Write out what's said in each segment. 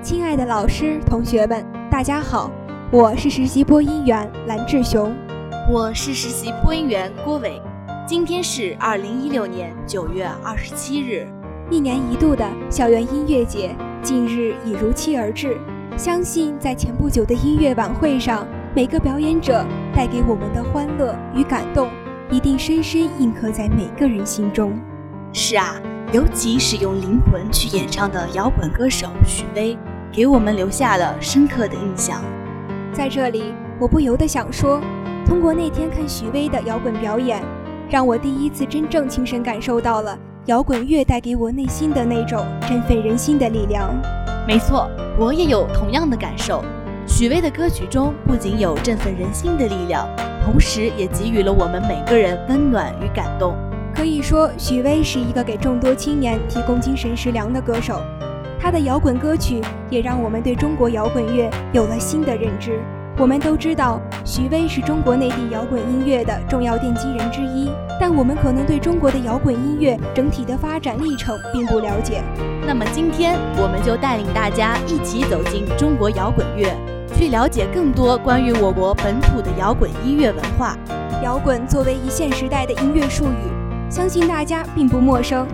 亲爱的老师、同学们，大家好，我是实习播音员蓝志雄，我是实习播音员郭伟。今天是二零一六年九月二十七日，一年一度的校园音乐节近日已如期而至。相信在前不久的音乐晚会上，每个表演者带给我们的欢乐与感动，一定深深印刻在每个人心中。是啊。尤其是用灵魂去演唱的摇滚歌手许巍，给我们留下了深刻的印象。在这里，我不由得想说，通过那天看许巍的摇滚表演，让我第一次真正亲身感受到了摇滚乐带给我内心的那种振奋人心的力量。没错，我也有同样的感受。许巍的歌曲中不仅有振奋人心的力量，同时也给予了我们每个人温暖与感动。可以说，许巍是一个给众多青年提供精神食粮的歌手。他的摇滚歌曲也让我们对中国摇滚乐有了新的认知。我们都知道，许巍是中国内地摇滚音乐的重要奠基人之一，但我们可能对中国的摇滚音乐整体的发展历程并不了解。那么今天，我们就带领大家一起走进中国摇滚乐，去了解更多关于我国本土的摇滚音乐文化。摇滚作为一线时代的音乐术语。相信大家并不陌生，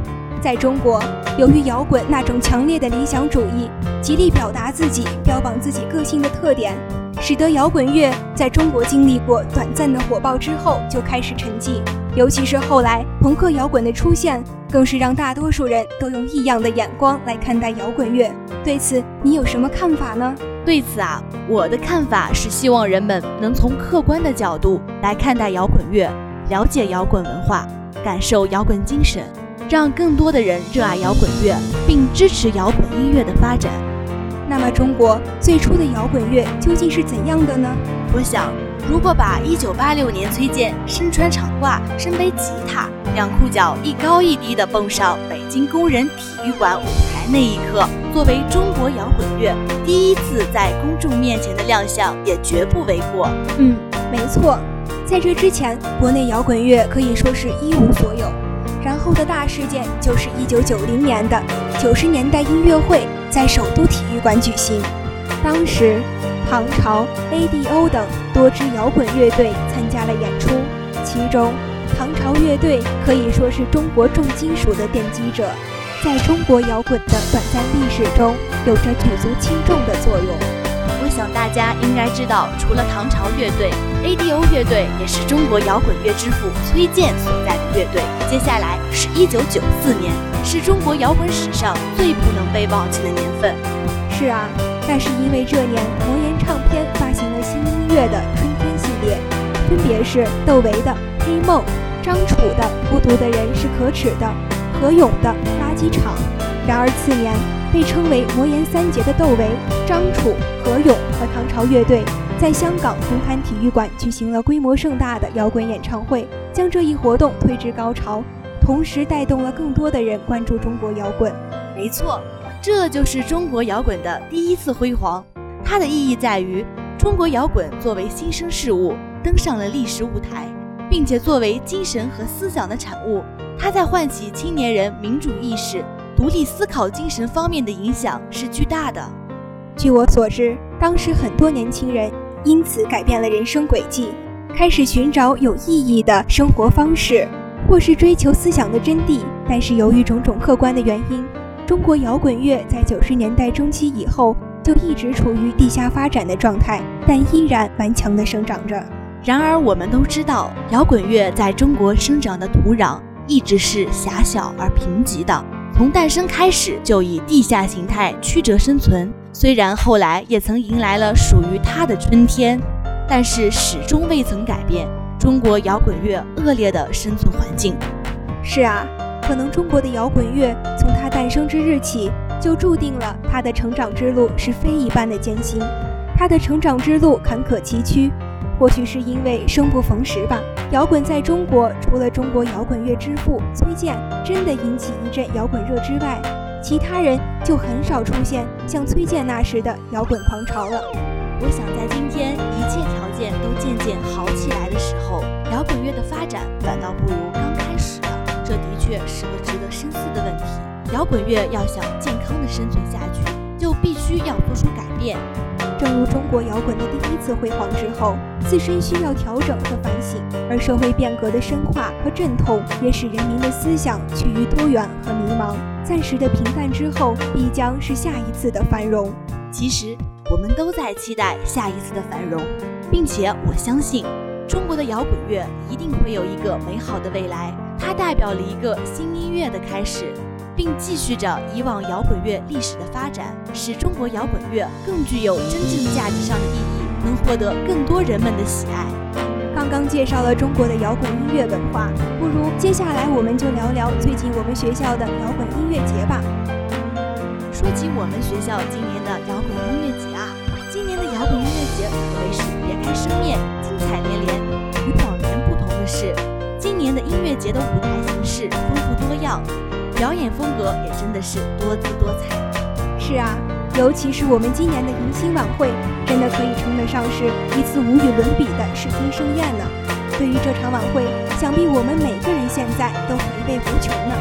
在中国，由于摇滚那种强烈的理想主义，极力表达自己、标榜自己个性的特点，使得摇滚乐在中国经历过短暂的火爆之后就开始沉寂。尤其是后来朋克摇滚的出现，更是让大多数人都用异样的眼光来看待摇滚乐。对此，你有什么看法呢？对此啊，我的看法是希望人们能从客观的角度来看待摇滚乐，了解摇滚文化。感受摇滚精神，让更多的人热爱摇滚乐，并支持摇滚音乐的发展。那么，中国最初的摇滚乐究竟是怎样的呢？我想，如果把1986年崔健身穿长褂、身背吉他、两裤脚一高一低地蹦上北京工人体育馆舞台那一刻，作为中国摇滚乐第一次在公众面前的亮相，也绝不为过。嗯，没错。在这之前，国内摇滚乐可以说是一无所有。然后的大事件就是1990年的九十年代音乐会在首都体育馆举行。当时，唐朝、ADO 等多支摇滚乐队参加了演出，其中唐朝乐队可以说是中国重金属的奠基者，在中国摇滚的短暂历史中有着举足轻重的作用。我想大家应该知道，除了唐朝乐队，ADO 乐队也是中国摇滚乐之父崔健所在的乐队。接下来是一九九四年，是中国摇滚史上最不能被忘记的年份。是啊，那是因为这年魔岩唱片发行了新音乐的春天系列，分别是窦唯的《黑梦》，张楚的《孤独的人是可耻的》，何勇的《垃圾场》。然而次年。被称为魔岩三杰的窦唯、张楚、何勇和唐朝乐队，在香港红磡体育馆举行了规模盛大的摇滚演唱会，将这一活动推至高潮，同时带动了更多的人关注中国摇滚。没错，这就是中国摇滚的第一次辉煌。它的意义在于，中国摇滚作为新生事物登上了历史舞台，并且作为精神和思想的产物，它在唤起青年人民主意识。独立思考精神方面的影响是巨大的。据我所知，当时很多年轻人因此改变了人生轨迹，开始寻找有意义的生活方式，或是追求思想的真谛。但是由于种种客观的原因，中国摇滚乐在九十年代中期以后就一直处于地下发展的状态，但依然顽强地生长着。然而，我们都知道，摇滚乐在中国生长的土壤一直是狭小而贫瘠的。从诞生开始就以地下形态曲折生存，虽然后来也曾迎来了属于它的春天，但是始终未曾改变中国摇滚乐恶劣的生存环境。是啊，可能中国的摇滚乐从它诞生之日起，就注定了它的成长之路是非一般的艰辛，它的成长之路坎坷崎岖。或许是因为生不逢时吧。摇滚在中国，除了中国摇滚乐之父崔健真的引起一阵摇滚热之外，其他人就很少出现像崔健那时的摇滚狂潮了。我想在今天一切条件都渐渐好起来的时候，摇滚乐的发展反倒不如刚开始了。这的确是个值得深思的问题。摇滚乐要想健康的生存下去。就必须要做出改变。正如中国摇滚的第一次辉煌之后，自身需要调整和反省，而社会变革的深化和阵痛，也使人民的思想趋于多元和迷茫。暂时的平淡之后，必将是下一次的繁荣。其实，我们都在期待下一次的繁荣，并且我相信，中国的摇滚乐一定会有一个美好的未来。它代表了一个新音乐的开始。并继续着以往摇滚乐历史的发展，使中国摇滚乐更具有真正价值上的意义，能获得更多人们的喜爱。刚刚介绍了中国的摇滚音乐文化，不如接下来我们就聊聊最近我们学校的摇滚音乐节吧。说起我们学校今年的摇滚音乐节啊，今年的摇滚音乐节可谓是别开生面，精彩连连。与往年不同的是，今年的音乐节的舞台形式丰富多样。表演风格也真的是多姿多彩。是啊，尤其是我们今年的迎新晚会，真的可以称得上是一次无与伦比的视听盛宴呢。对于这场晚会，想必我们每个人现在都回味无穷呢。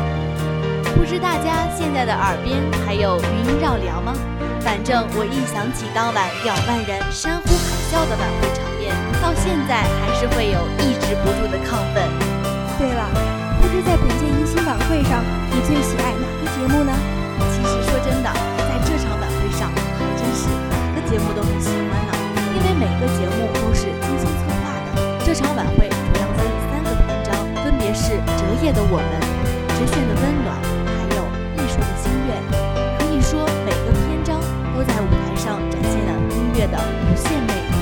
不知大家现在的耳边还有余音绕梁吗？反正我一想起当晚两万人山呼海啸的晚会场面，到现在还是会有抑制不住的亢奋。对了。不知在本届晚会上，你最喜爱哪个节目呢？其实说真的，在这场晚会上，还真是哪个节目都很喜欢呢。因为每个节目都是精心策划的。这场晚会主要分三个篇章，分别是折页的我们、直炫的温暖，还有艺术的心愿。可以说，每个篇章都在舞台上展现了音乐的无限魅力。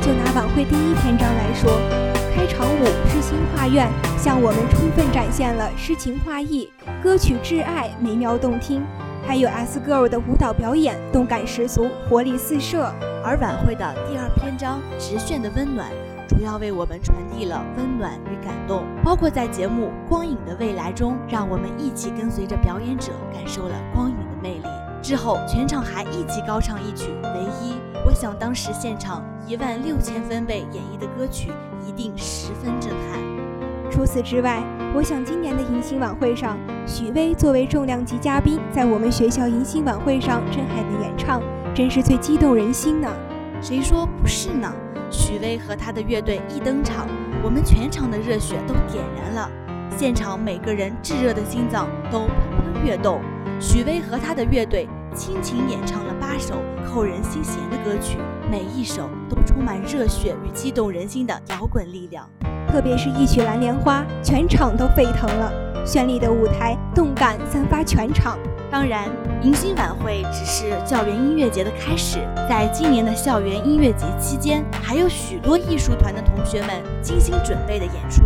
就拿晚会第一篇章来说。开场舞诗情画院，向我们充分展现了诗情画意，歌曲挚爱美妙动听，还有 S Girl 的舞蹈表演动感十足，活力四射。而晚会的第二篇章直炫的温暖，主要为我们传递了温暖与感动，包括在节目光影的未来中，让我们一起跟随着表演者感受了光影的魅力。之后全场还一起高唱一曲唯一，我想当时现场一万六千分贝演绎的歌曲。一定十分震撼。除此之外，我想今年的迎新晚会上，许巍作为重量级嘉宾，在我们学校迎新晚会上震撼的演唱，真是最激动人心呢。谁说不是呢？许巍和他的乐队一登场，我们全场的热血都点燃了，现场每个人炙热的心脏都砰砰跃动。许巍和他的乐队倾情演唱了八首扣人心弦的歌曲，每一首都充满热血与激动人心的摇滚力量。特别是一曲《蓝莲花》，全场都沸腾了。绚丽的舞台，动感散发全场。当然，迎新晚会只是校园音乐节的开始，在今年的校园音乐节期间，还有许多艺术团的同学们精心准备的演出，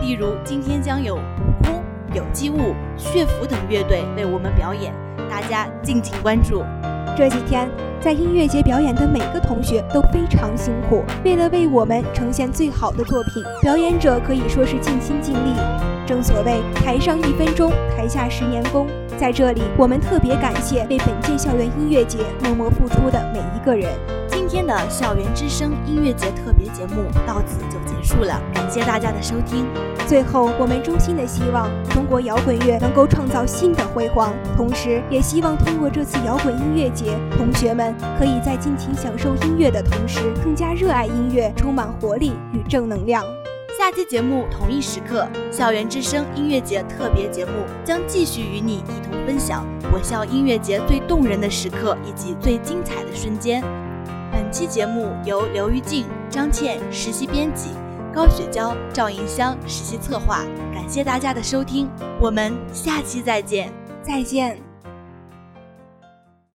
例如今天将有悟空。有机物、血符等乐队为我们表演，大家敬请关注。这几天在音乐节表演的每个同学都非常辛苦，为了为我们呈现最好的作品，表演者可以说是尽心尽力。正所谓台上一分钟，台下十年功。在这里，我们特别感谢为本届校园音乐节默默付出的每一个人。今天的校园之声音乐节特别节目到此就结束了，感谢大家的收听。最后，我们衷心的希望中国摇滚乐能够创造新的辉煌，同时也希望通过这次摇滚音乐节，同学们可以在尽情享受音乐的同时，更加热爱音乐，充满活力与正能量。下期节目同一时刻，校园之声音乐节特别节目将继续与你一同分享我校音乐节最动人的时刻以及最精彩的瞬间。本期节目由刘玉静、张倩实习编辑，高雪娇、赵银香实习策划。感谢大家的收听，我们下期再见，再见。